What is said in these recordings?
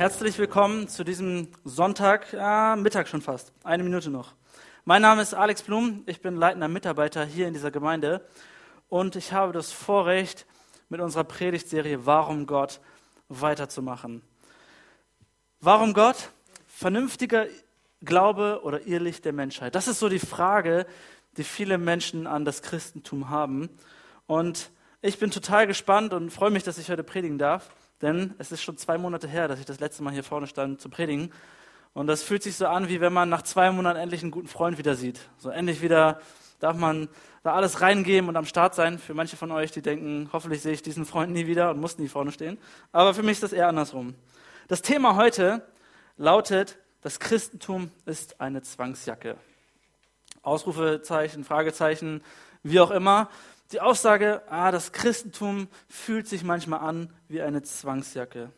herzlich willkommen zu diesem Sonntag, ja, Mittag schon fast, eine Minute noch. Mein Name ist Alex Blum, ich bin leitender Mitarbeiter hier in dieser Gemeinde und ich habe das Vorrecht, mit unserer Predigtserie Warum Gott weiterzumachen. Warum Gott? Vernünftiger Glaube oder Irrlicht der Menschheit? Das ist so die Frage, die viele Menschen an das Christentum haben. Und ich bin total gespannt und freue mich, dass ich heute predigen darf, denn es ist schon zwei Monate her, dass ich das letzte Mal hier vorne stand zu predigen. Und das fühlt sich so an, wie wenn man nach zwei Monaten endlich einen guten Freund wieder sieht. So endlich wieder darf man da alles reingeben und am Start sein. Für manche von euch, die denken, hoffentlich sehe ich diesen Freund nie wieder und muss nie vorne stehen. Aber für mich ist das eher andersrum. Das Thema heute lautet, das Christentum ist eine Zwangsjacke. Ausrufezeichen, Fragezeichen, wie auch immer. Die Aussage, ah, das Christentum fühlt sich manchmal an wie eine Zwangsjacke.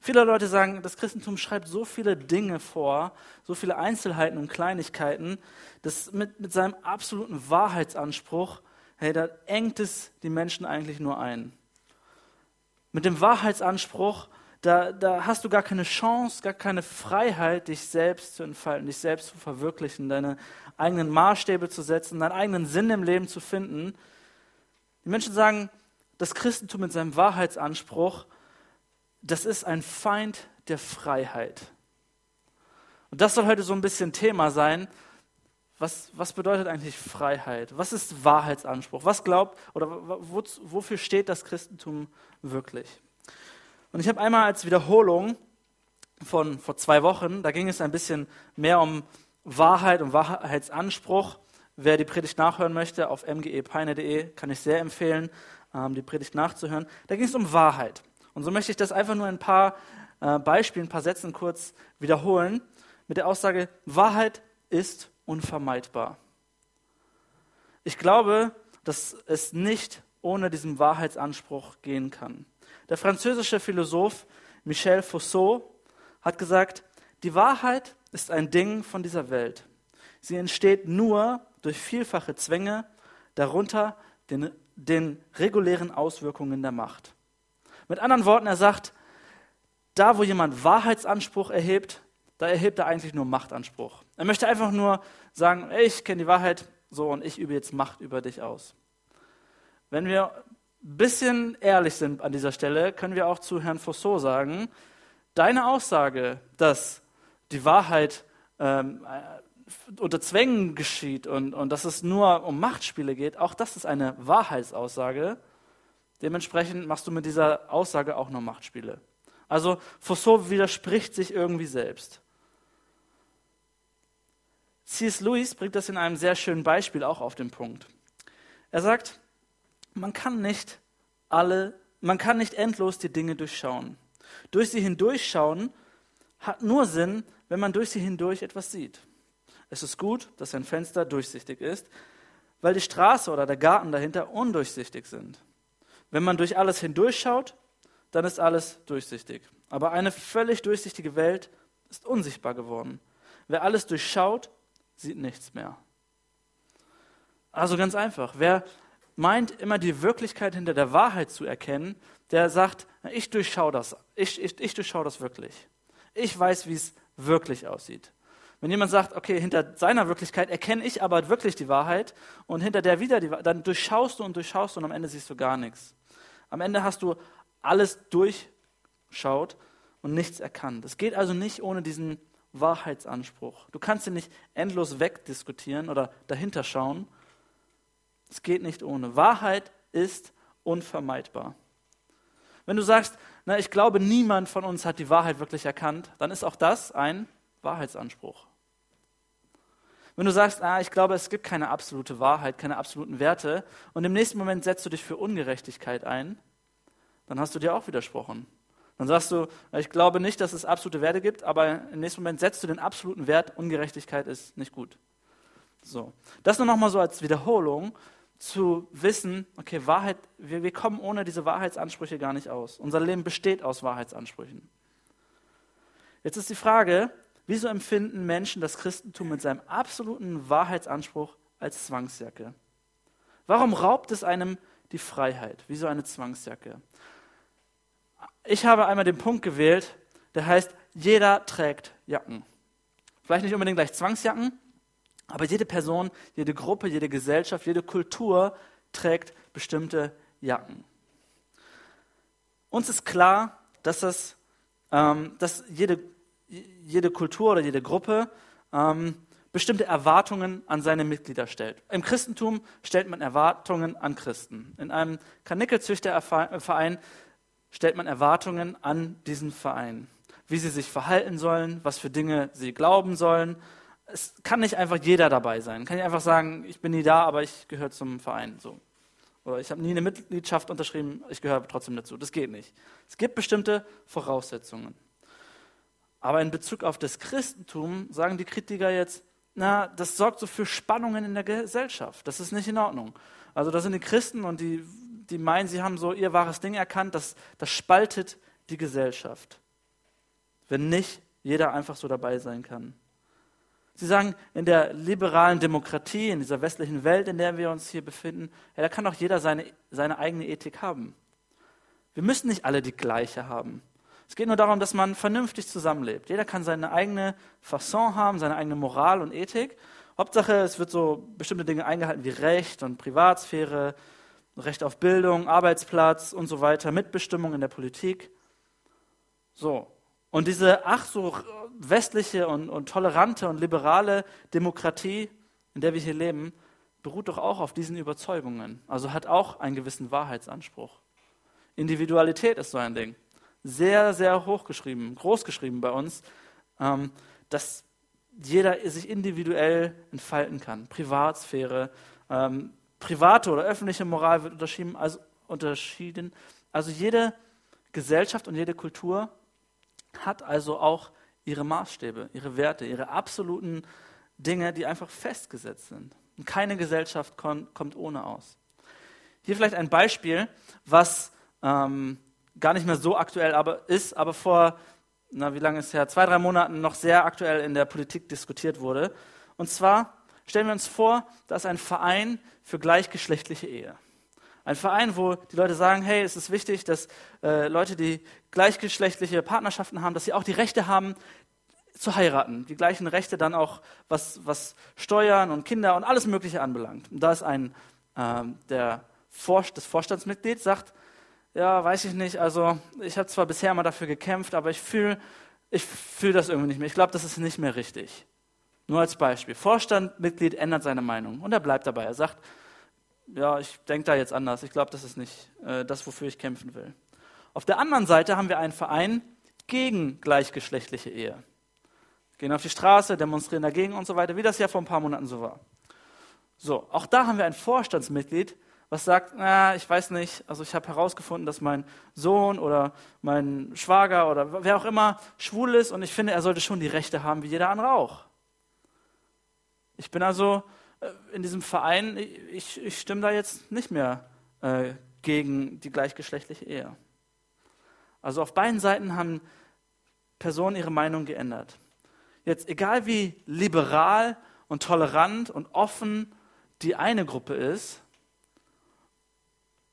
Viele Leute sagen, das Christentum schreibt so viele Dinge vor, so viele Einzelheiten und Kleinigkeiten, dass mit, mit seinem absoluten Wahrheitsanspruch, hey, da engt es die Menschen eigentlich nur ein. Mit dem Wahrheitsanspruch, da, da hast du gar keine Chance, gar keine Freiheit, dich selbst zu entfalten, dich selbst zu verwirklichen, deine eigenen Maßstäbe zu setzen, deinen eigenen Sinn im Leben zu finden. Die Menschen sagen, das Christentum mit seinem Wahrheitsanspruch, das ist ein Feind der Freiheit. Und das soll heute so ein bisschen Thema sein. Was, was bedeutet eigentlich Freiheit? Was ist Wahrheitsanspruch? Was glaubt oder wo, wofür steht das Christentum wirklich? Und ich habe einmal als Wiederholung von vor zwei Wochen, da ging es ein bisschen mehr um Wahrheit und Wahrheitsanspruch. Wer die Predigt nachhören möchte, auf mgepeine.de kann ich sehr empfehlen, ähm, die Predigt nachzuhören. Da ging es um Wahrheit. Und so möchte ich das einfach nur in ein paar äh, Beispielen, ein paar Sätzen kurz wiederholen, mit der Aussage, Wahrheit ist unvermeidbar. Ich glaube, dass es nicht ohne diesen Wahrheitsanspruch gehen kann. Der französische Philosoph Michel Foucault hat gesagt, die Wahrheit ist ein Ding von dieser Welt. Sie entsteht nur durch vielfache Zwänge, darunter den, den regulären Auswirkungen der Macht. Mit anderen Worten, er sagt, da wo jemand Wahrheitsanspruch erhebt, da erhebt er eigentlich nur Machtanspruch. Er möchte einfach nur sagen, ich kenne die Wahrheit so und ich übe jetzt Macht über dich aus. Wenn wir ein bisschen ehrlich sind an dieser Stelle, können wir auch zu Herrn Fossot sagen, deine Aussage, dass die Wahrheit ähm, äh, unter Zwängen geschieht und, und dass es nur um Machtspiele geht, auch das ist eine Wahrheitsaussage, Dementsprechend machst du mit dieser Aussage auch nur Machtspiele. Also Foucault widerspricht sich irgendwie selbst. C.S. Lewis bringt das in einem sehr schönen Beispiel auch auf den Punkt. Er sagt, man kann nicht alle, man kann nicht endlos die Dinge durchschauen. Durch sie hindurchschauen hat nur Sinn, wenn man durch sie hindurch etwas sieht. Es ist gut, dass ein Fenster durchsichtig ist, weil die Straße oder der Garten dahinter undurchsichtig sind. Wenn man durch alles hindurchschaut, dann ist alles durchsichtig. Aber eine völlig durchsichtige Welt ist unsichtbar geworden. Wer alles durchschaut, sieht nichts mehr. Also ganz einfach. Wer meint, immer die Wirklichkeit hinter der Wahrheit zu erkennen, der sagt, ich durchschaue das, ich, ich, ich durchschaue das wirklich. Ich weiß, wie es wirklich aussieht. Wenn jemand sagt, okay, hinter seiner Wirklichkeit erkenne ich aber wirklich die Wahrheit und hinter der wieder die Wahrheit, dann durchschaust du und durchschaust du und am Ende siehst du gar nichts. Am Ende hast du alles durchschaut und nichts erkannt. Es geht also nicht ohne diesen Wahrheitsanspruch. Du kannst ihn nicht endlos wegdiskutieren oder dahinter schauen. Es geht nicht ohne. Wahrheit ist unvermeidbar. Wenn du sagst, na, ich glaube, niemand von uns hat die Wahrheit wirklich erkannt, dann ist auch das ein Wahrheitsanspruch. Wenn du sagst, ah, ich glaube, es gibt keine absolute Wahrheit, keine absoluten Werte, und im nächsten Moment setzt du dich für Ungerechtigkeit ein, dann hast du dir auch widersprochen. Dann sagst du, ich glaube nicht, dass es absolute Werte gibt, aber im nächsten Moment setzt du den absoluten Wert, Ungerechtigkeit ist nicht gut. So. Das nur nochmal so als Wiederholung zu wissen, okay, Wahrheit, wir, wir kommen ohne diese Wahrheitsansprüche gar nicht aus. Unser Leben besteht aus Wahrheitsansprüchen. Jetzt ist die Frage, Wieso empfinden Menschen das Christentum mit seinem absoluten Wahrheitsanspruch als Zwangsjacke? Warum raubt es einem die Freiheit? Wie so eine Zwangsjacke? Ich habe einmal den Punkt gewählt, der heißt, jeder trägt Jacken. Vielleicht nicht unbedingt gleich Zwangsjacken, aber jede Person, jede Gruppe, jede Gesellschaft, jede Kultur trägt bestimmte Jacken. Uns ist klar, dass, das, ähm, dass jede, jede Kultur oder jede Gruppe ähm, bestimmte Erwartungen an seine Mitglieder stellt. Im Christentum stellt man Erwartungen an Christen. In einem Karnickelzüchterverein stellt man Erwartungen an diesen Verein. Wie sie sich verhalten sollen, was für Dinge sie glauben sollen. Es kann nicht einfach jeder dabei sein. Kann ich einfach sagen, ich bin nie da, aber ich gehöre zum Verein. So. Oder ich habe nie eine Mitgliedschaft unterschrieben, ich gehöre trotzdem dazu. Das geht nicht. Es gibt bestimmte Voraussetzungen. Aber in Bezug auf das Christentum sagen die Kritiker jetzt, na, das sorgt so für Spannungen in der Gesellschaft. Das ist nicht in Ordnung. Also da sind die Christen und die, die meinen, sie haben so ihr wahres Ding erkannt, das, das spaltet die Gesellschaft. Wenn nicht jeder einfach so dabei sein kann. Sie sagen, in der liberalen Demokratie, in dieser westlichen Welt, in der wir uns hier befinden, ja, da kann doch jeder seine, seine eigene Ethik haben. Wir müssen nicht alle die gleiche haben. Es geht nur darum, dass man vernünftig zusammenlebt. Jeder kann seine eigene Fasson haben, seine eigene Moral und Ethik. Hauptsache, es wird so bestimmte Dinge eingehalten wie Recht und Privatsphäre, Recht auf Bildung, Arbeitsplatz und so weiter, Mitbestimmung in der Politik. So. Und diese ach so westliche und, und tolerante und liberale Demokratie, in der wir hier leben, beruht doch auch auf diesen Überzeugungen. Also hat auch einen gewissen Wahrheitsanspruch. Individualität ist so ein Ding sehr, sehr hochgeschrieben, großgeschrieben bei uns, ähm, dass jeder sich individuell entfalten kann. Privatsphäre, ähm, private oder öffentliche Moral wird unterschieden also, unterschieden. also jede Gesellschaft und jede Kultur hat also auch ihre Maßstäbe, ihre Werte, ihre absoluten Dinge, die einfach festgesetzt sind. Und keine Gesellschaft kommt ohne aus. Hier vielleicht ein Beispiel, was ähm, gar nicht mehr so aktuell aber ist, aber vor, na, wie lange ist es her, zwei, drei Monaten noch sehr aktuell in der Politik diskutiert wurde. Und zwar stellen wir uns vor, da ist ein Verein für gleichgeschlechtliche Ehe. Ein Verein, wo die Leute sagen, hey, es ist wichtig, dass äh, Leute, die gleichgeschlechtliche Partnerschaften haben, dass sie auch die Rechte haben, zu heiraten. Die gleichen Rechte dann auch, was, was Steuern und Kinder und alles Mögliche anbelangt. Und da ist ein, äh, der Vor das Vorstandsmitglied sagt, ja, weiß ich nicht, also ich habe zwar bisher mal dafür gekämpft, aber ich fühle ich fühl das irgendwie nicht mehr. Ich glaube, das ist nicht mehr richtig. Nur als Beispiel. Vorstandmitglied ändert seine Meinung und er bleibt dabei. Er sagt, ja, ich denke da jetzt anders. Ich glaube, das ist nicht äh, das, wofür ich kämpfen will. Auf der anderen Seite haben wir einen Verein gegen gleichgeschlechtliche Ehe. Gehen auf die Straße, demonstrieren dagegen und so weiter, wie das ja vor ein paar Monaten so war. So, auch da haben wir ein Vorstandsmitglied, was sagt, na, ich weiß nicht, also ich habe herausgefunden, dass mein Sohn oder mein Schwager oder wer auch immer schwul ist und ich finde, er sollte schon die Rechte haben wie jeder andere auch. Ich bin also äh, in diesem Verein, ich, ich stimme da jetzt nicht mehr äh, gegen die gleichgeschlechtliche Ehe. Also auf beiden Seiten haben Personen ihre Meinung geändert. Jetzt, egal wie liberal und tolerant und offen die eine Gruppe ist,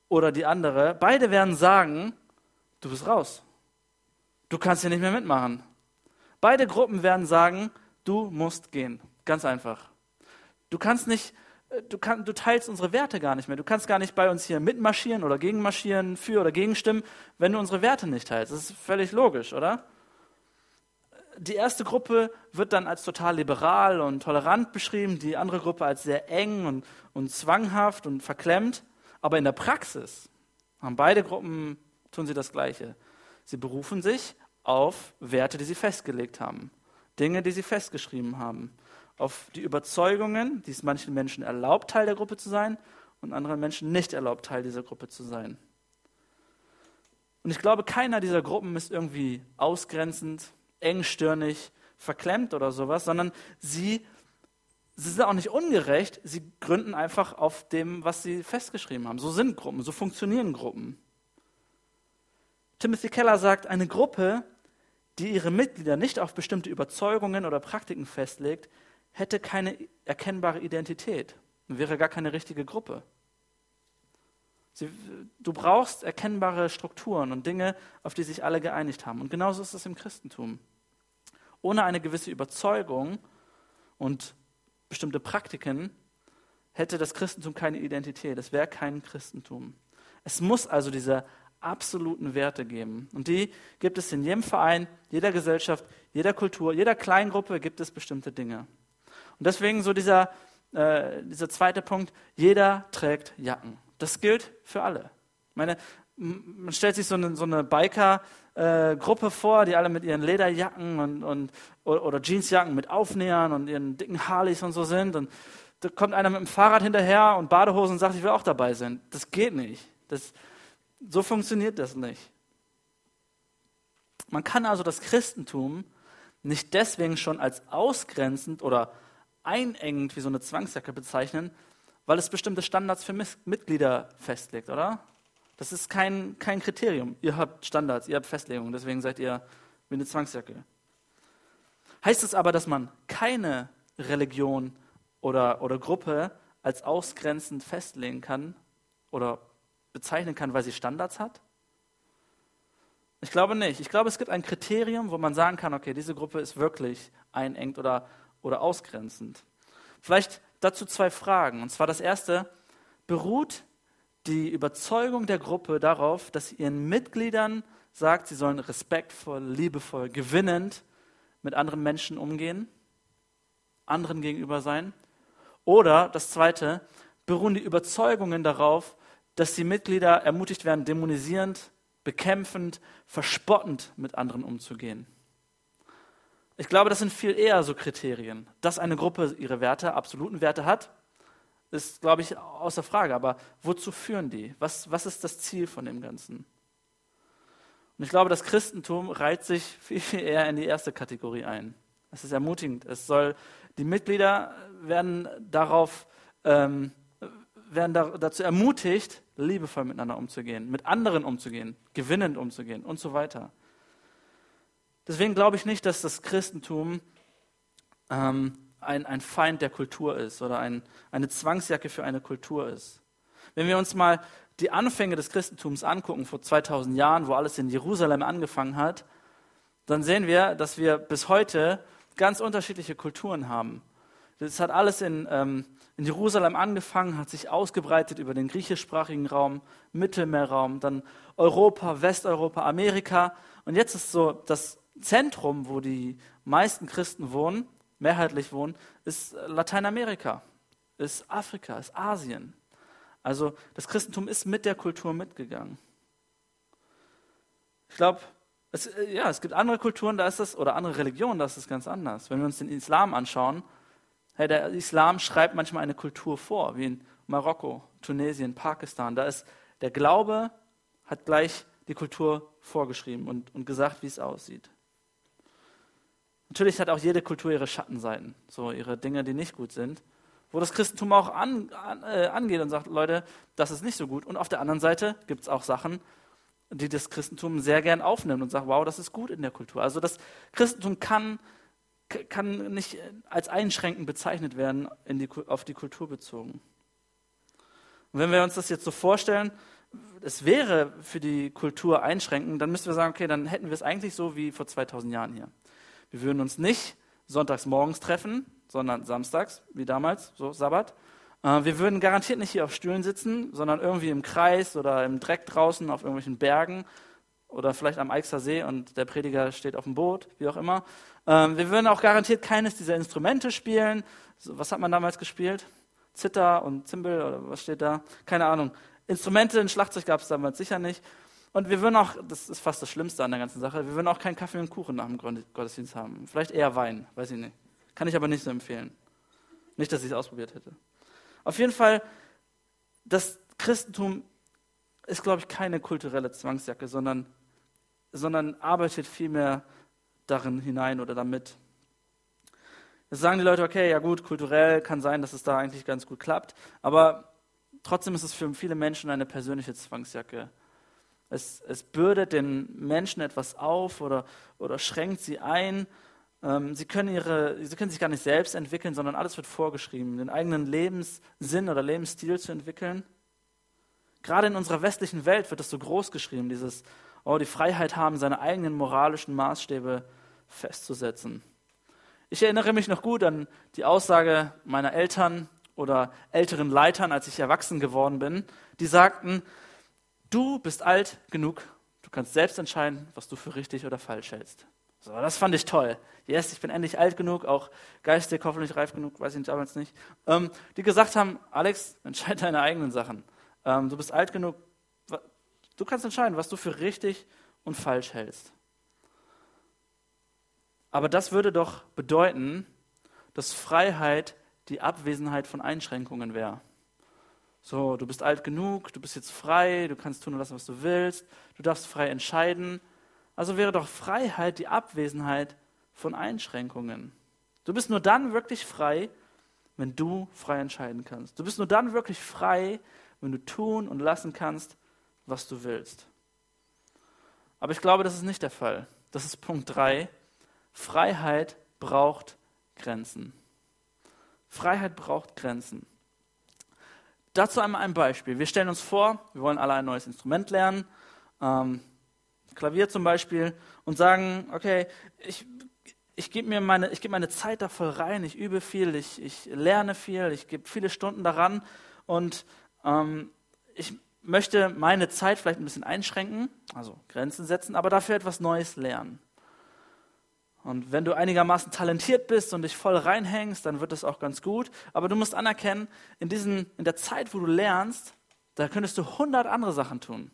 oder die andere, beide werden sagen, du bist raus. Du kannst hier nicht mehr mitmachen. Beide Gruppen werden sagen, du musst gehen. Ganz einfach. Du kannst nicht, äh, du, kann, du teilst unsere Werte gar nicht mehr. Du kannst gar nicht bei uns hier mitmarschieren oder gegenmarschieren, für oder gegenstimmen, wenn du unsere Werte nicht teilst. Das ist völlig logisch, oder? Die erste Gruppe wird dann als total liberal und tolerant beschrieben, die andere Gruppe als sehr eng und, und zwanghaft und verklemmt. Aber in der Praxis haben beide Gruppen, tun sie das Gleiche. Sie berufen sich auf Werte, die sie festgelegt haben. Dinge, die sie festgeschrieben haben. Auf die Überzeugungen, die es manchen Menschen erlaubt, Teil der Gruppe zu sein und anderen Menschen nicht erlaubt, Teil dieser Gruppe zu sein. Und ich glaube, keiner dieser Gruppen ist irgendwie ausgrenzend, engstirnig, verklemmt oder sowas, sondern sie sie sind auch nicht ungerecht, sie gründen einfach auf dem, was sie festgeschrieben haben. So sind Gruppen, so funktionieren Gruppen. Timothy Keller sagt, eine Gruppe, die ihre Mitglieder nicht auf bestimmte Überzeugungen oder Praktiken festlegt, hätte keine erkennbare Identität und wäre gar keine richtige Gruppe. Sie, du brauchst erkennbare Strukturen und Dinge, auf die sich alle geeinigt haben. Und genauso ist es im Christentum. Ohne eine gewisse Überzeugung und bestimmte Praktiken hätte das Christentum keine Identität. Es wäre kein Christentum. Es muss also diese absoluten Werte geben. Und die gibt es in jedem Verein, jeder Gesellschaft, jeder Kultur, jeder Kleingruppe gibt es bestimmte Dinge. Und deswegen so dieser, äh, dieser zweite Punkt, jeder trägt Jacken. Das gilt für alle. Ich meine, man stellt sich so eine, so eine Biker-Gruppe äh, vor, die alle mit ihren Lederjacken und, und, oder Jeansjacken mit Aufnähern und ihren dicken Harleys und so sind. Und da kommt einer mit dem Fahrrad hinterher und Badehosen und sagt, ich will auch dabei sein. Das geht nicht. Das, so funktioniert das nicht. Man kann also das Christentum nicht deswegen schon als ausgrenzend oder einengend wie so eine Zwangsjacke bezeichnen, weil es bestimmte Standards für Mitglieder festlegt, oder? Das ist kein, kein Kriterium. Ihr habt Standards, ihr habt Festlegungen, deswegen seid ihr wie eine Zwangsjacke. Heißt es aber, dass man keine Religion oder, oder Gruppe als ausgrenzend festlegen kann oder bezeichnen kann, weil sie Standards hat? Ich glaube nicht. Ich glaube, es gibt ein Kriterium, wo man sagen kann, okay, diese Gruppe ist wirklich einengt oder, oder ausgrenzend. Vielleicht dazu zwei Fragen. Und zwar das erste, beruht die Überzeugung der Gruppe darauf, dass sie ihren Mitgliedern sagt, sie sollen respektvoll, liebevoll, gewinnend mit anderen Menschen umgehen, anderen gegenüber sein? Oder das zweite, beruhen die Überzeugungen darauf, dass die Mitglieder ermutigt werden, dämonisierend, bekämpfend, verspottend mit anderen umzugehen? Ich glaube, das sind viel eher so Kriterien. Dass eine Gruppe ihre Werte, absoluten Werte hat, ist, glaube ich, außer Frage. Aber wozu führen die? Was, was ist das Ziel von dem Ganzen? Und ich glaube, das Christentum reiht sich viel, viel eher in die erste Kategorie ein. Es ist ermutigend. Es soll, die Mitglieder werden darauf, ähm, werden da, dazu ermutigt, liebevoll miteinander umzugehen, mit anderen umzugehen, gewinnend umzugehen und so weiter. Deswegen glaube ich nicht, dass das Christentum ähm, ein, ein Feind der Kultur ist oder ein, eine Zwangsjacke für eine Kultur ist. Wenn wir uns mal die Anfänge des Christentums angucken, vor 2000 Jahren, wo alles in Jerusalem angefangen hat, dann sehen wir, dass wir bis heute ganz unterschiedliche Kulturen haben. Das hat alles in, ähm, in Jerusalem angefangen, hat sich ausgebreitet über den griechischsprachigen Raum, Mittelmeerraum, dann Europa, Westeuropa, Amerika. Und jetzt ist so das Zentrum, wo die meisten Christen wohnen, mehrheitlich wohnen, ist Lateinamerika, ist Afrika, ist Asien. Also das Christentum ist mit der Kultur mitgegangen. Ich glaube, es, ja, es gibt andere Kulturen, da ist das, oder andere Religionen, da ist es ganz anders. Wenn wir uns den Islam anschauen, hey, der Islam schreibt manchmal eine Kultur vor, wie in Marokko, Tunesien, Pakistan. Da ist der Glaube, hat gleich die Kultur vorgeschrieben und, und gesagt, wie es aussieht. Natürlich hat auch jede Kultur ihre Schattenseiten, so ihre Dinge, die nicht gut sind, wo das Christentum auch an, an, äh, angeht und sagt, Leute, das ist nicht so gut. Und auf der anderen Seite gibt es auch Sachen, die das Christentum sehr gern aufnimmt und sagt, wow, das ist gut in der Kultur. Also das Christentum kann, kann nicht als einschränkend bezeichnet werden die, auf die Kultur bezogen. Und wenn wir uns das jetzt so vorstellen, es wäre für die Kultur einschränkend, dann müssten wir sagen, okay, dann hätten wir es eigentlich so wie vor 2000 Jahren hier. Wir würden uns nicht sonntags morgens treffen, sondern samstags, wie damals, so Sabbat. Äh, wir würden garantiert nicht hier auf Stühlen sitzen, sondern irgendwie im Kreis oder im Dreck draußen auf irgendwelchen Bergen oder vielleicht am Eichser See und der Prediger steht auf dem Boot, wie auch immer. Ähm, wir würden auch garantiert keines dieser Instrumente spielen. Was hat man damals gespielt? Zither und Zimbel oder was steht da? Keine Ahnung. Instrumente, ein Schlagzeug gab es damals sicher nicht. Und wir würden auch, das ist fast das Schlimmste an der ganzen Sache, wir würden auch keinen Kaffee und Kuchen nach dem Gottesdienst haben. Vielleicht eher Wein, weiß ich nicht. Kann ich aber nicht so empfehlen. Nicht, dass ich es ausprobiert hätte. Auf jeden Fall, das Christentum ist, glaube ich, keine kulturelle Zwangsjacke, sondern, sondern arbeitet vielmehr darin hinein oder damit. Jetzt sagen die Leute, okay, ja gut, kulturell kann sein, dass es da eigentlich ganz gut klappt, aber trotzdem ist es für viele Menschen eine persönliche Zwangsjacke. Es, es bürdet den Menschen etwas auf oder, oder schränkt sie ein. Ähm, sie, können ihre, sie können sich gar nicht selbst entwickeln, sondern alles wird vorgeschrieben, den eigenen Lebenssinn oder Lebensstil zu entwickeln. Gerade in unserer westlichen Welt wird das so groß geschrieben, dieses, oh, die Freiheit haben, seine eigenen moralischen Maßstäbe festzusetzen. Ich erinnere mich noch gut an die Aussage meiner Eltern oder älteren Leitern, als ich erwachsen geworden bin. Die sagten, du bist alt genug, du kannst selbst entscheiden, was du für richtig oder falsch hältst. So, das fand ich toll. Yes, ich bin endlich alt genug, auch geistig hoffentlich reif genug, weiß ich damals nicht. Ähm, die gesagt haben, Alex, entscheide deine eigenen Sachen. Ähm, du bist alt genug, du kannst entscheiden, was du für richtig und falsch hältst. Aber das würde doch bedeuten, dass Freiheit die Abwesenheit von Einschränkungen wäre. So, du bist alt genug, du bist jetzt frei, du kannst tun und lassen, was du willst, du darfst frei entscheiden. Also wäre doch Freiheit die Abwesenheit von Einschränkungen. Du bist nur dann wirklich frei, wenn du frei entscheiden kannst. Du bist nur dann wirklich frei, wenn du tun und lassen kannst, was du willst. Aber ich glaube, das ist nicht der Fall. Das ist Punkt 3. Freiheit braucht Grenzen. Freiheit braucht Grenzen. Dazu einmal ein Beispiel. Wir stellen uns vor, wir wollen alle ein neues Instrument lernen, ähm, Klavier zum Beispiel, und sagen, okay, ich, ich gebe mir meine, ich gebe meine Zeit da voll rein, ich übe viel, ich, ich lerne viel, ich gebe viele Stunden daran und ähm, ich möchte meine Zeit vielleicht ein bisschen einschränken, also Grenzen setzen, aber dafür etwas Neues lernen. Und wenn du einigermaßen talentiert bist und dich voll reinhängst, dann wird das auch ganz gut. Aber du musst anerkennen, in, diesen, in der Zeit, wo du lernst, da könntest du hundert andere Sachen tun.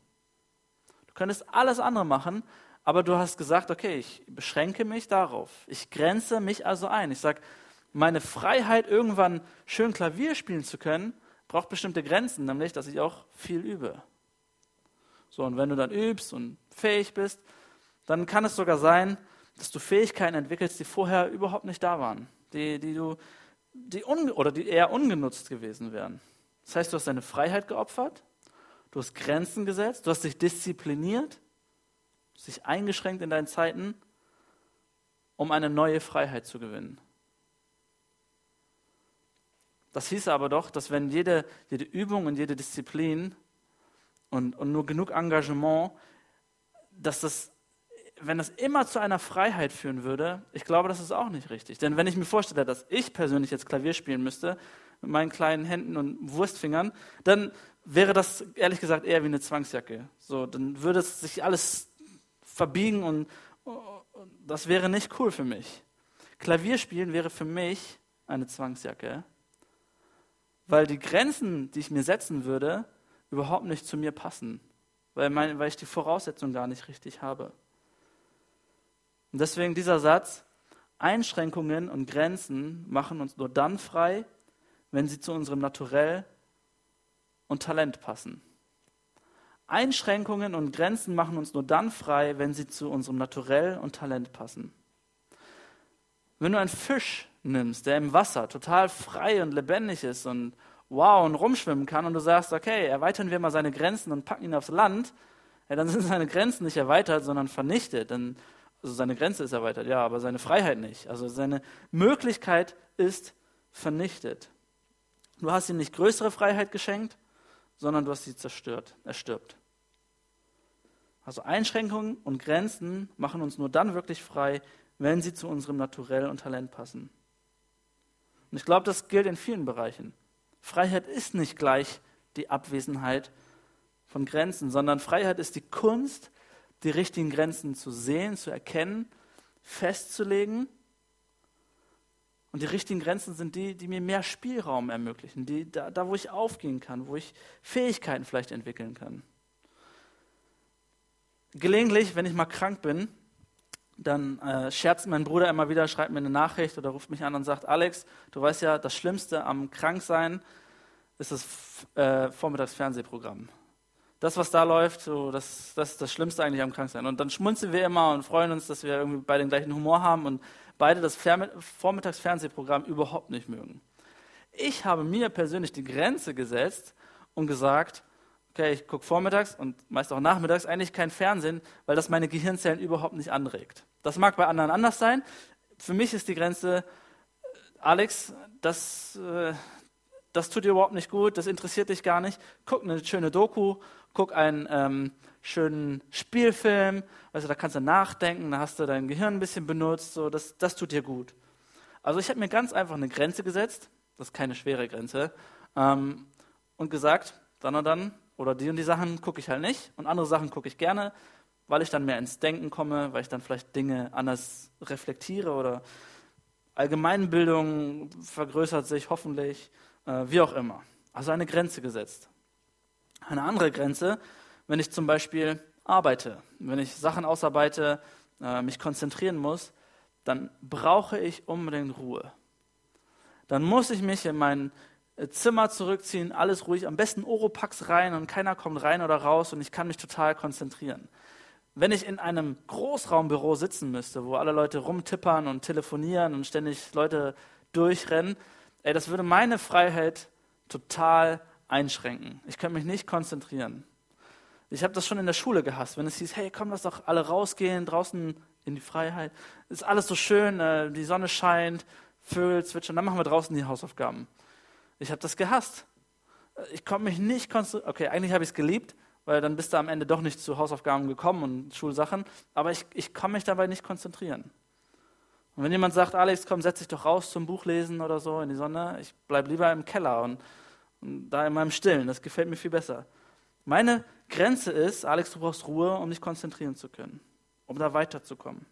Du könntest alles andere machen, aber du hast gesagt, okay, ich beschränke mich darauf. Ich grenze mich also ein. Ich sage, meine Freiheit, irgendwann schön Klavier spielen zu können, braucht bestimmte Grenzen, nämlich, dass ich auch viel übe. So, und wenn du dann übst und fähig bist, dann kann es sogar sein, dass du Fähigkeiten entwickelst, die vorher überhaupt nicht da waren, die, die du, die un, oder die eher ungenutzt gewesen wären. Das heißt, du hast deine Freiheit geopfert, du hast Grenzen gesetzt, du hast dich diszipliniert, dich eingeschränkt in deinen Zeiten, um eine neue Freiheit zu gewinnen. Das hieß aber doch, dass wenn jede, jede Übung und jede Disziplin und, und nur genug Engagement, dass das wenn das immer zu einer Freiheit führen würde, ich glaube, das ist auch nicht richtig. Denn wenn ich mir vorstelle, dass ich persönlich jetzt Klavier spielen müsste, mit meinen kleinen Händen und Wurstfingern, dann wäre das ehrlich gesagt eher wie eine Zwangsjacke. So, dann würde es sich alles verbiegen und, das wäre nicht cool für mich. Klavierspielen wäre für mich eine Zwangsjacke, weil die Grenzen, die ich mir setzen würde, überhaupt nicht zu mir passen, weil, mein, weil ich die Voraussetzungen gar nicht richtig habe. Und deswegen dieser Satz, Einschränkungen und Grenzen machen uns nur dann frei, wenn sie zu unserem Naturell und Talent passen. Einschränkungen und Grenzen machen uns nur dann frei, wenn sie zu unserem Naturell und Talent passen. Wenn du einen Fisch nimmst, der im Wasser total frei und lebendig ist und wow und rumschwimmen kann und du sagst, okay, erweitern wir mal seine Grenzen und packen ihn aufs Land, ja, dann sind seine Grenzen nicht erweitert, sondern vernichtet. Dann also seine Grenze ist erweitert, ja, aber seine Freiheit nicht. Also seine Möglichkeit ist vernichtet. Du hast ihm nicht größere Freiheit geschenkt, sondern du hast sie zerstört. Er stirbt. Also Einschränkungen und Grenzen machen uns nur dann wirklich frei, wenn sie zu unserem Naturell und Talent passen. Und ich glaube, das gilt in vielen Bereichen. Freiheit ist nicht gleich die Abwesenheit von Grenzen, sondern Freiheit ist die Kunst, die richtigen Grenzen zu sehen, zu erkennen, festzulegen. Und die richtigen Grenzen sind die, die mir mehr Spielraum ermöglichen, die, da, da wo ich aufgehen kann, wo ich Fähigkeiten vielleicht entwickeln kann. Gelegentlich, wenn ich mal krank bin, dann äh, scherzt mein Bruder immer wieder, schreibt mir eine Nachricht oder ruft mich an und sagt, Alex, du weißt ja, das Schlimmste am Kranksein ist das äh, Vormittagsfernsehprogramm das, was da läuft, so, das, das ist das Schlimmste eigentlich am Kranksein. Und dann schmunzeln wir immer und freuen uns, dass wir irgendwie beide den gleichen Humor haben und beide das Vormittagsfernsehprogramm überhaupt nicht mögen. Ich habe mir persönlich die Grenze gesetzt und gesagt, okay, ich gucke vormittags und meist auch nachmittags eigentlich kein Fernsehen, weil das meine Gehirnzellen überhaupt nicht anregt. Das mag bei anderen anders sein. Für mich ist die Grenze, Alex, das, äh, das tut dir überhaupt nicht gut, das interessiert dich gar nicht. Guck eine schöne Doku, guck einen ähm, schönen Spielfilm, also da kannst du nachdenken, da hast du dein Gehirn ein bisschen benutzt, so, das, das tut dir gut. Also ich habe mir ganz einfach eine Grenze gesetzt, das ist keine schwere Grenze, ähm, und gesagt, dann und dann, oder die und die Sachen gucke ich halt nicht und andere Sachen gucke ich gerne, weil ich dann mehr ins Denken komme, weil ich dann vielleicht Dinge anders reflektiere oder Allgemeinbildung vergrößert sich hoffentlich, äh, wie auch immer. Also eine Grenze gesetzt. Eine andere Grenze, wenn ich zum Beispiel arbeite, wenn ich Sachen ausarbeite, äh, mich konzentrieren muss, dann brauche ich unbedingt Ruhe. Dann muss ich mich in mein Zimmer zurückziehen, alles ruhig, am besten Oropax rein und keiner kommt rein oder raus und ich kann mich total konzentrieren. Wenn ich in einem Großraumbüro sitzen müsste, wo alle Leute rumtippern und telefonieren und ständig Leute durchrennen, ey, das würde meine Freiheit total einschränken. Ich könnte mich nicht konzentrieren. Ich habe das schon in der Schule gehasst, wenn es hieß, hey, komm, lass doch alle rausgehen, draußen in die Freiheit. Ist alles so schön, äh, die Sonne scheint, Vögel zwitschern, dann machen wir draußen die Hausaufgaben. Ich habe das gehasst. Ich konnte mich nicht konzentrieren. Okay, eigentlich habe ich es geliebt, weil dann bist du am Ende doch nicht zu Hausaufgaben gekommen und Schulsachen, aber ich, ich kann mich dabei nicht konzentrieren. Und wenn jemand sagt, Alex, komm, setz dich doch raus zum Buchlesen oder so in die Sonne, ich bleibe lieber im Keller und, und da in meinem Stillen, das gefällt mir viel besser. Meine Grenze ist, Alex, du brauchst Ruhe, um dich konzentrieren zu können, um da weiterzukommen.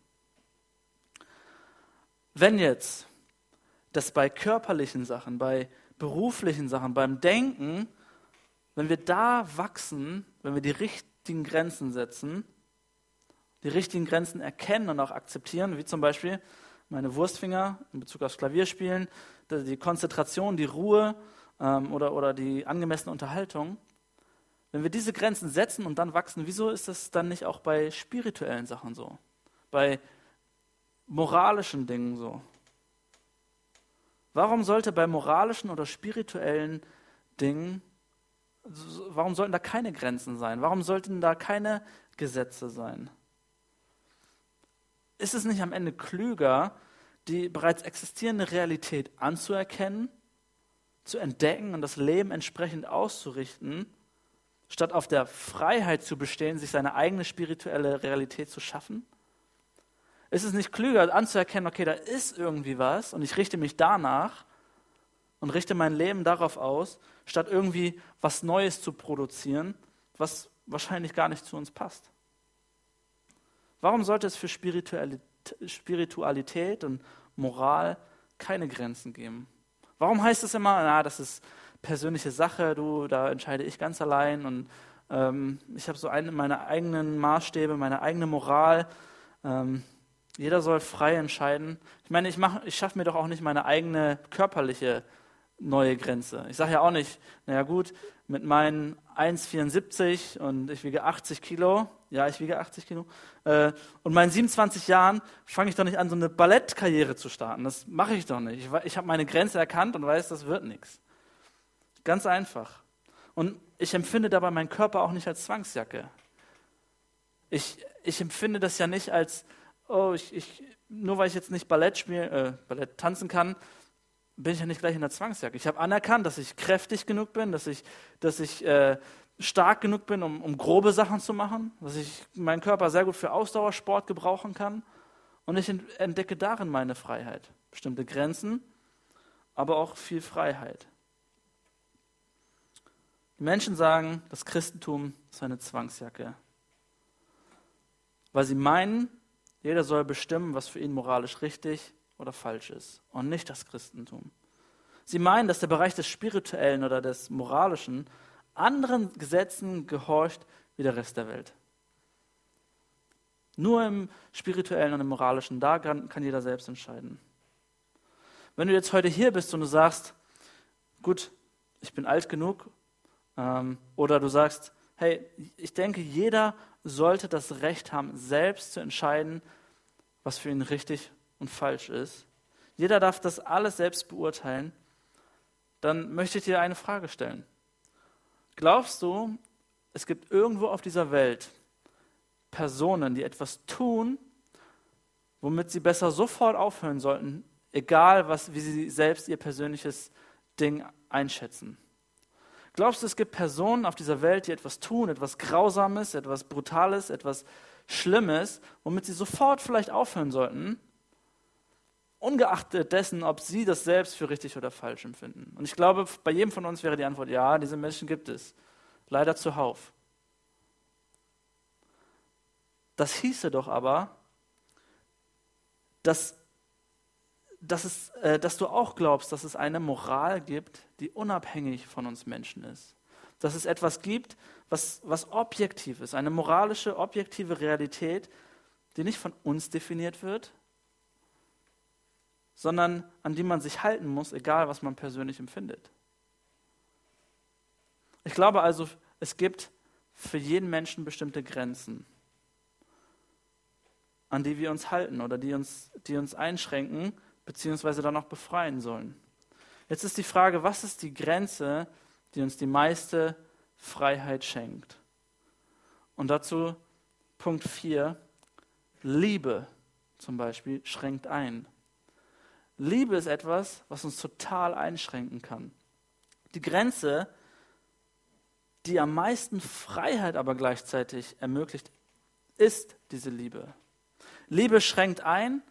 Wenn jetzt das bei körperlichen Sachen, bei beruflichen Sachen, beim Denken wenn wir da wachsen, wenn wir die richtigen Grenzen setzen, die richtigen Grenzen erkennen und auch akzeptieren, wie zum Beispiel meine Wurstfinger in Bezug aufs Klavierspielen, die Konzentration, die Ruhe ähm, oder, oder die angemessene Unterhaltung, wenn wir diese Grenzen setzen und dann wachsen, wieso ist das dann nicht auch bei spirituellen Sachen so? Bei moralischen Dingen so? Warum sollte bei moralischen oder spirituellen Dingen warum sollten da keine Grenzen sein? Warum sollten da keine Gesetze sein? Ist es nicht am Ende klüger, die bereits existierende Realität anzuerkennen, zu entdecken und das Leben entsprechend auszurichten, statt auf der Freiheit zu bestehen, sich seine eigene spirituelle Realität zu schaffen? Ist es nicht klüger anzuerkennen, okay, da ist irgendwie was und ich richte mich danach und richte mein Leben darauf aus, statt irgendwie was Neues zu produzieren, was wahrscheinlich gar nicht zu uns passt. Warum sollte es für Spiritualität und Moral keine Grenzen geben? Warum heißt es immer, na, das ist persönliche Sache, du, da entscheide ich ganz allein und ähm, ich habe so eine, meine eigenen Maßstäbe, meine eigene Moral. Ähm, jeder soll frei entscheiden. Ich meine, ich, ich schaffe mir doch auch nicht meine eigene körperliche neue Grenze. Ich sage ja auch nicht, naja gut, mit meinen 1,74 und ich wiege 80 Kilo, ja, ich wiege 80 Kilo, äh, und meinen 27 Jahren fange ich doch nicht an, so eine Ballettkarriere zu starten. Das mache ich doch nicht. Ich, ich habe meine Grenze erkannt und weiß, das wird nichts. Ganz einfach. Und ich empfinde dabei meinen Körper auch nicht als Zwangsjacke. Ich, ich empfinde das ja nicht als, oh, ich, ich, nur weil ich jetzt nicht Ballett spielen, äh, Ballett tanzen kann, bin ich ja nicht gleich in der Zwangsjacke. Ich habe anerkannt, dass ich kräftig genug bin, dass ich, dass ich äh, stark genug bin, um, um grobe Sachen zu machen, dass ich meinen Körper sehr gut für Ausdauersport gebrauchen kann. Und ich entdecke darin meine Freiheit. Bestimmte Grenzen, aber auch viel Freiheit. Die Menschen sagen, das Christentum ist eine Zwangsjacke. Weil sie meinen, jeder soll bestimmen, was für ihn moralisch richtig ist oder falsch ist und nicht das Christentum. Sie meinen, dass der Bereich des Spirituellen oder des Moralischen anderen Gesetzen gehorcht wie der Rest der Welt. Nur im Spirituellen und im Moralischen, da kann, kann jeder selbst entscheiden. Wenn du jetzt heute hier bist und du sagst, gut, ich bin alt genug, ähm, oder du sagst, hey, ich denke, jeder sollte das Recht haben, selbst zu entscheiden, was für ihn richtig und falsch ist. Jeder darf das alles selbst beurteilen. Dann möchte ich dir eine Frage stellen. Glaubst du, es gibt irgendwo auf dieser Welt Personen, die etwas tun, womit sie besser sofort aufhören sollten, egal was, wie sie selbst ihr persönliches Ding einschätzen. Glaubst du, es gibt Personen auf dieser Welt, die etwas tun, etwas Grausames, etwas Brutales, etwas Schlimmes, womit sie sofort vielleicht aufhören sollten, ungeachtet dessen, ob sie das selbst für richtig oder falsch empfinden? Und ich glaube, bei jedem von uns wäre die Antwort, ja, diese Menschen gibt es. Leider zuhauf. Das hieße doch aber, dass, dass, es, äh, dass du auch glaubst, dass es eine Moral gibt, die unabhängig von uns Menschen ist. Dass es etwas gibt, was, was objektiv ist, eine moralische, objektive Realität, die nicht von uns definiert wird, sondern an die man sich halten muss, egal was man persönlich empfindet. Ich glaube also, es gibt für jeden Menschen bestimmte Grenzen an die wir uns halten oder die uns, die uns einschränken, beziehungsweise dann auch befreien sollen. Jetzt ist die Frage, was ist die Grenze, die uns die meiste Freiheit schenkt? Und dazu Punkt 4, Liebe zum Beispiel schränkt ein. Liebe ist etwas, was uns total einschränken kann. Die Grenze, die am meisten Freiheit aber gleichzeitig ermöglicht, ist diese Liebe. Liebe schränkt ein,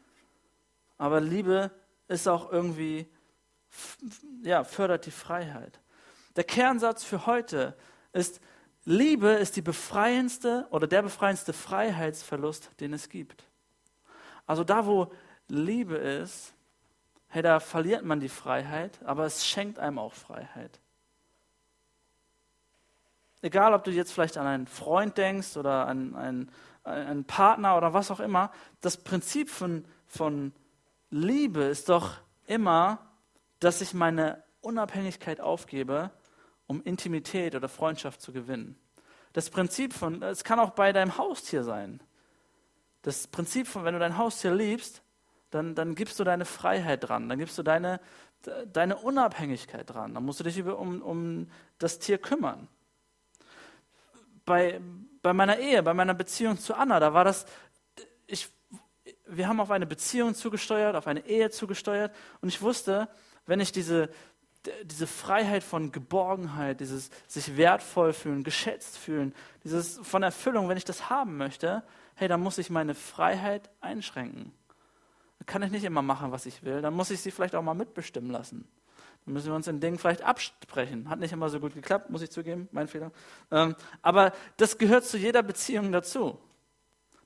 aber Liebe ist auch irgendwie, ja, fördert die Freiheit. Der Kernsatz für heute ist, Liebe ist die befreiendste oder der befreiendste Freiheitsverlust, den es gibt. Also da, wo Liebe ist, hey, da verliert man die Freiheit, aber es schenkt einem auch Freiheit. Egal, ob du jetzt vielleicht an einen Freund denkst oder an einen ein Partner oder was auch immer, das Prinzip von, von Liebe ist doch immer, dass ich meine Unabhängigkeit aufgebe, um Intimität oder Freundschaft zu gewinnen. Das Prinzip von, es kann auch bei deinem Haustier sein. Das Prinzip von, wenn du dein Haustier liebst, dann, dann gibst du deine Freiheit dran, dann gibst du deine, deine Unabhängigkeit dran. Dann musst du dich über, um, um das Tier kümmern. Bei, bei meiner Ehe, bei meiner Beziehung zu Anna, da war das, ich, wir haben auf eine Beziehung zugesteuert, auf eine Ehe zugesteuert und ich wusste, wenn ich diese, diese Freiheit von Geborgenheit, dieses sich wertvoll fühlen, geschätzt fühlen, dieses von Erfüllung, wenn ich das haben möchte, hey, dann muss ich meine Freiheit einschränken. Dann kann ich nicht immer machen, was ich will, dann muss ich sie vielleicht auch mal mitbestimmen lassen. Dann müssen wir uns in Dingen vielleicht absprechen. Hat nicht immer so gut geklappt, muss ich zugeben, mein Fehler. Ähm, aber das gehört zu jeder Beziehung dazu.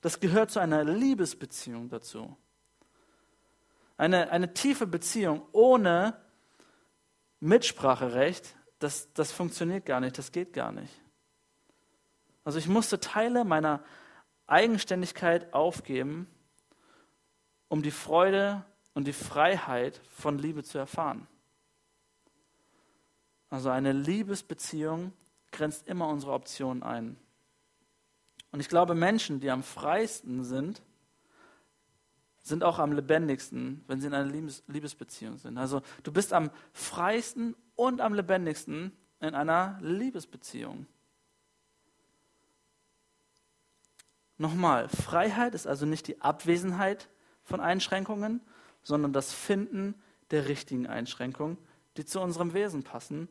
Das gehört zu einer Liebesbeziehung dazu. Eine, eine tiefe Beziehung ohne Mitspracherecht, das, das funktioniert gar nicht, das geht gar nicht. Also ich musste Teile meiner Eigenständigkeit aufgeben, um die Freude und die Freiheit von Liebe zu erfahren. Also eine Liebesbeziehung grenzt immer unsere Optionen ein. Und ich glaube, Menschen, die am freisten sind, sind auch am lebendigsten, wenn sie in einer Liebes Liebesbeziehung sind. Also du bist am freisten und am lebendigsten in einer Liebesbeziehung. Nochmal, Freiheit ist also nicht die Abwesenheit von Einschränkungen, sondern das Finden der richtigen Einschränkungen, die zu unserem Wesen passen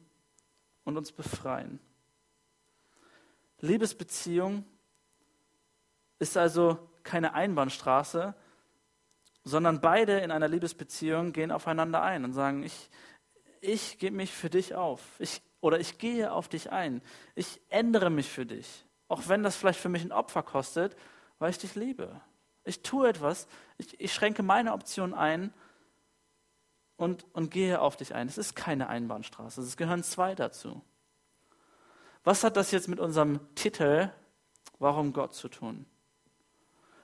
und uns befreien. Liebesbeziehung ist also keine Einbahnstraße, sondern beide in einer Liebesbeziehung gehen aufeinander ein und sagen, ich, ich gebe mich für dich auf. Ich, oder ich gehe auf dich ein. Ich ändere mich für dich. Auch wenn das vielleicht für mich ein Opfer kostet, weil ich dich liebe. Ich tue etwas, ich, ich schränke meine Option ein und, und gehe auf dich ein. Es ist keine Einbahnstraße, es gehören zwei dazu. Was hat das jetzt mit unserem Titel Warum Gott zu tun?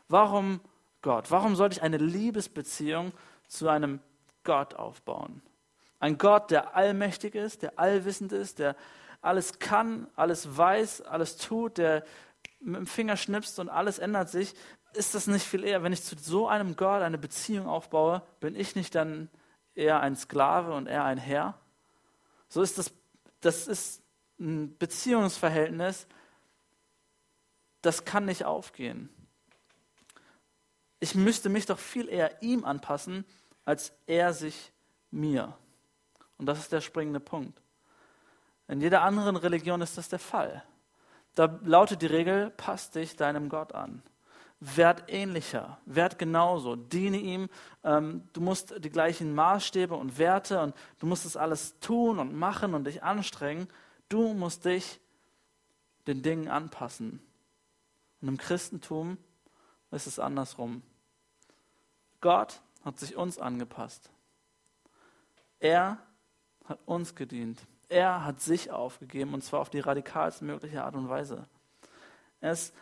Warum Gott? Warum sollte ich eine Liebesbeziehung zu einem Gott aufbauen? Ein Gott, der allmächtig ist, der allwissend ist, der alles kann, alles weiß, alles tut, der mit dem Finger schnipst und alles ändert sich. Ist das nicht viel eher, wenn ich zu so einem Gott eine Beziehung aufbaue, bin ich nicht dann eher ein Sklave und eher ein Herr. So ist das, das ist ein Beziehungsverhältnis, das kann nicht aufgehen. Ich müsste mich doch viel eher ihm anpassen, als er sich mir. Und das ist der springende Punkt. In jeder anderen Religion ist das der Fall. Da lautet die Regel, passt dich deinem Gott an. Werd ähnlicher, werd genauso, diene ihm. Ähm, du musst die gleichen Maßstäbe und Werte und du musst es alles tun und machen und dich anstrengen. Du musst dich den Dingen anpassen. Und im Christentum ist es andersrum. Gott hat sich uns angepasst. Er hat uns gedient. Er hat sich aufgegeben und zwar auf die radikalst mögliche Art und Weise. Ist,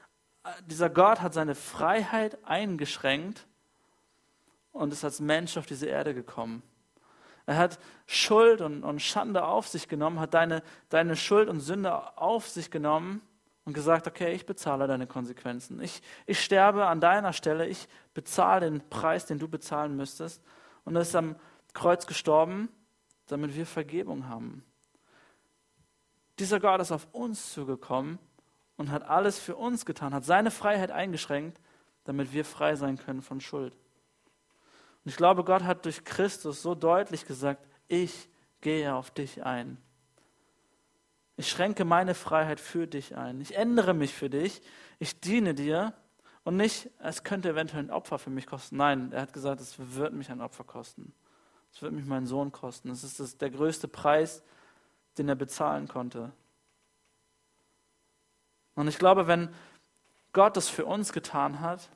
dieser Gott hat seine Freiheit eingeschränkt und ist als Mensch auf diese Erde gekommen. Er hat Schuld und, und Schande auf sich genommen, hat deine, deine Schuld und Sünde auf sich genommen und gesagt, okay, ich bezahle deine Konsequenzen. Ich, ich sterbe an deiner Stelle, ich bezahle den Preis, den du bezahlen müsstest. Und er ist am Kreuz gestorben, damit wir Vergebung haben. Dieser Gott ist auf uns zugekommen und hat alles für uns getan, hat seine Freiheit eingeschränkt, damit wir frei sein können von Schuld. Und ich glaube, Gott hat durch Christus so deutlich gesagt, ich gehe auf dich ein. Ich schränke meine Freiheit für dich ein. Ich ändere mich für dich. Ich diene dir. Und nicht, es könnte eventuell ein Opfer für mich kosten. Nein, er hat gesagt, es wird mich ein Opfer kosten. Es wird mich meinen Sohn kosten. Es ist der größte Preis, den er bezahlen konnte. Und ich glaube, wenn Gott das für uns getan hat,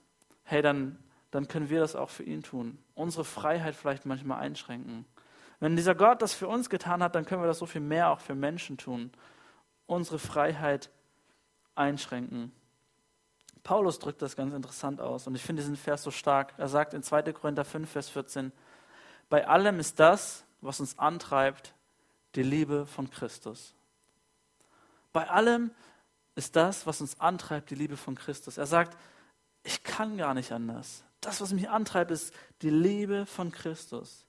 hey, dann, dann können wir das auch für ihn tun. Unsere Freiheit vielleicht manchmal einschränken. Wenn dieser Gott das für uns getan hat, dann können wir das so viel mehr auch für Menschen tun. Unsere Freiheit einschränken. Paulus drückt das ganz interessant aus und ich finde diesen Vers so stark. Er sagt in 2. Korinther 5, Vers 14, bei allem ist das, was uns antreibt, die Liebe von Christus. Bei allem ist das, was uns antreibt, die Liebe von Christus. Er sagt, ich kann gar nicht anders. Das, was mich antreibt, ist die Liebe von Christus.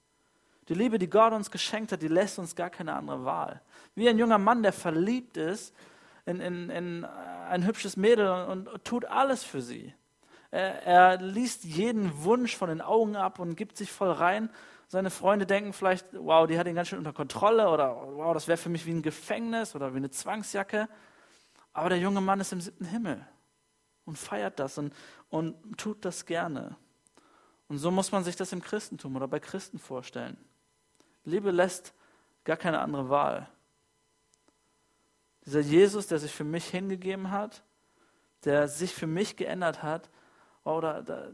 Die Liebe, die Gott uns geschenkt hat, die lässt uns gar keine andere Wahl. Wie ein junger Mann, der verliebt ist in, in, in ein hübsches Mädel und, und tut alles für sie. Er, er liest jeden Wunsch von den Augen ab und gibt sich voll rein. Seine Freunde denken vielleicht, wow, die hat ihn ganz schön unter Kontrolle oder wow, das wäre für mich wie ein Gefängnis oder wie eine Zwangsjacke. Aber der junge Mann ist im siebten Himmel und feiert das und, und tut das gerne. Und so muss man sich das im Christentum oder bei Christen vorstellen. Liebe lässt gar keine andere Wahl. Dieser Jesus, der sich für mich hingegeben hat, der sich für mich geändert hat, oder der,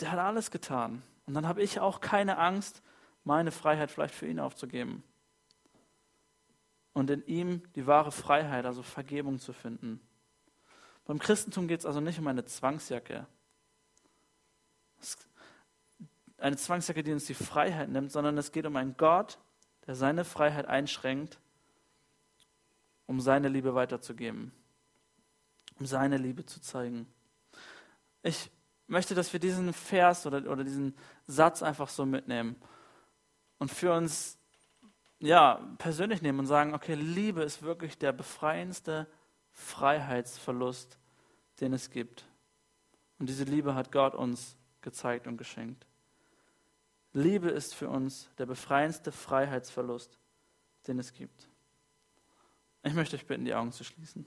der hat alles getan. Und dann habe ich auch keine Angst, meine Freiheit vielleicht für ihn aufzugeben. Und in ihm die wahre Freiheit, also Vergebung zu finden. Beim Christentum geht es also nicht um eine Zwangsjacke. Eine Zwangsjacke, die uns die Freiheit nimmt, sondern es geht um einen Gott, der seine Freiheit einschränkt, um seine Liebe weiterzugeben, um seine Liebe zu zeigen. Ich möchte, dass wir diesen Vers oder, oder diesen Satz einfach so mitnehmen und für uns ja, persönlich nehmen und sagen, okay, Liebe ist wirklich der befreiendste Freiheitsverlust, den es gibt. Und diese Liebe hat Gott uns gezeigt und geschenkt. Liebe ist für uns der befreiendste Freiheitsverlust, den es gibt. Ich möchte euch bitten, die Augen zu schließen.